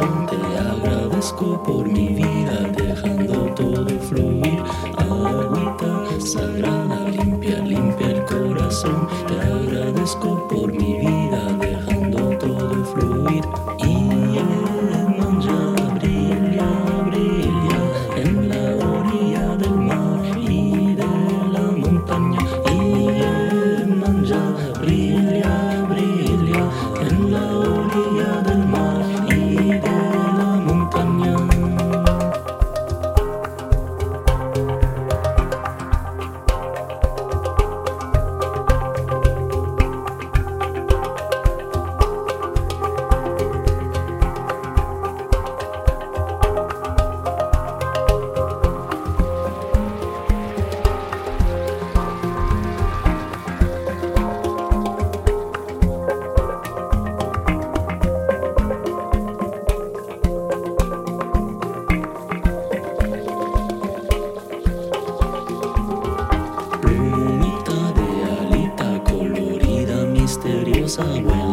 te agradezco por mi vida, dejando todo fluir. Agüita sagrada, limpia, limpia el corazón. Te agradezco por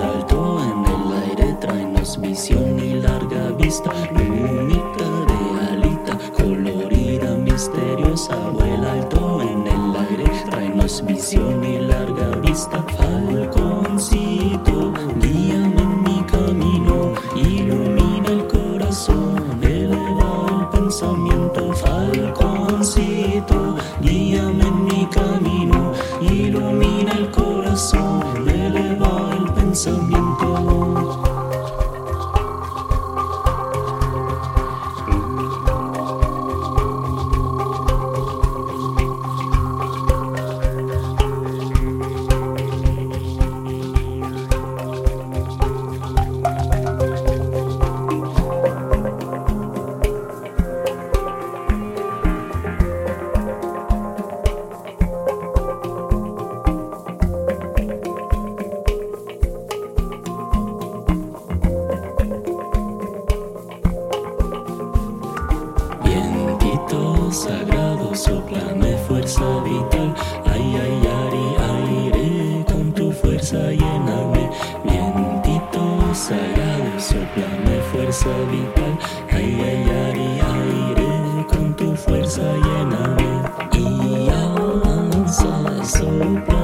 alto en el aire, tráenos visión y larga vista. Plumita de alita colorida, misteriosa, vuela alto en el aire, tráenos visión y larga vista. Falconcito, dame fuerza vital, ay, ay, ay, aire, con tu fuerza lléname y avanza, sopla.